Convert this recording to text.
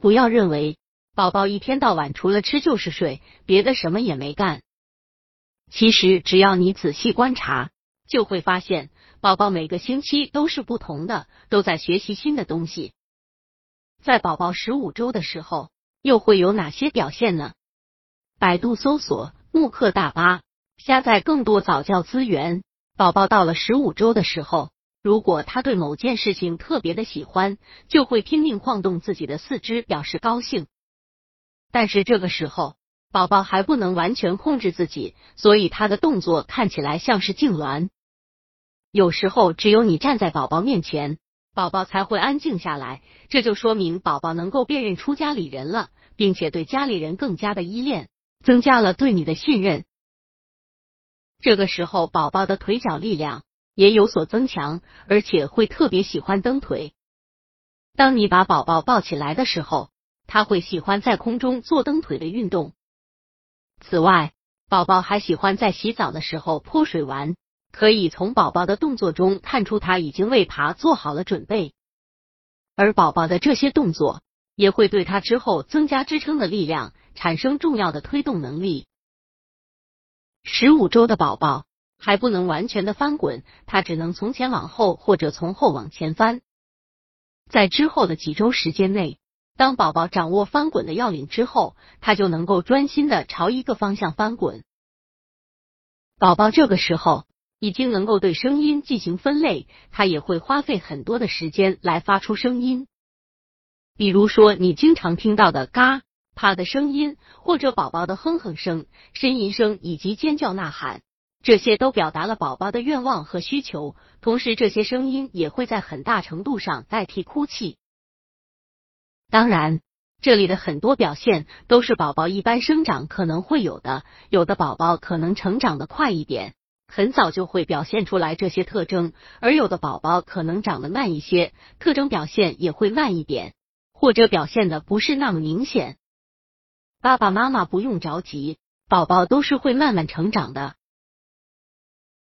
不要认为宝宝一天到晚除了吃就是睡，别的什么也没干。其实只要你仔细观察，就会发现宝宝每个星期都是不同的，都在学习新的东西。在宝宝十五周的时候，又会有哪些表现呢？百度搜索慕课大巴，下载更多早教资源。宝宝到了十五周的时候，如果他对某件事情特别的喜欢，就会拼命晃动自己的四肢表示高兴。但是这个时候，宝宝还不能完全控制自己，所以他的动作看起来像是痉挛。有时候只有你站在宝宝面前，宝宝才会安静下来，这就说明宝宝能够辨认出家里人了，并且对家里人更加的依恋。增加了对你的信任，这个时候宝宝的腿脚力量也有所增强，而且会特别喜欢蹬腿。当你把宝宝抱起来的时候，他会喜欢在空中做蹬腿的运动。此外，宝宝还喜欢在洗澡的时候泼水玩，可以从宝宝的动作中看出他已经为爬做好了准备。而宝宝的这些动作也会对他之后增加支撑的力量。产生重要的推动能力。十五周的宝宝还不能完全的翻滚，他只能从前往后或者从后往前翻。在之后的几周时间内，当宝宝掌握翻滚的要领之后，他就能够专心的朝一个方向翻滚。宝宝这个时候已经能够对声音进行分类，他也会花费很多的时间来发出声音。比如说，你经常听到的嘎。啪的声音，或者宝宝的哼哼声、呻吟声以及尖叫呐喊，这些都表达了宝宝的愿望和需求。同时，这些声音也会在很大程度上代替哭泣。当然，这里的很多表现都是宝宝一般生长可能会有的。有的宝宝可能成长的快一点，很早就会表现出来这些特征；而有的宝宝可能长得慢一些，特征表现也会慢一点，或者表现的不是那么明显。爸爸妈妈不用着急，宝宝都是会慢慢成长的。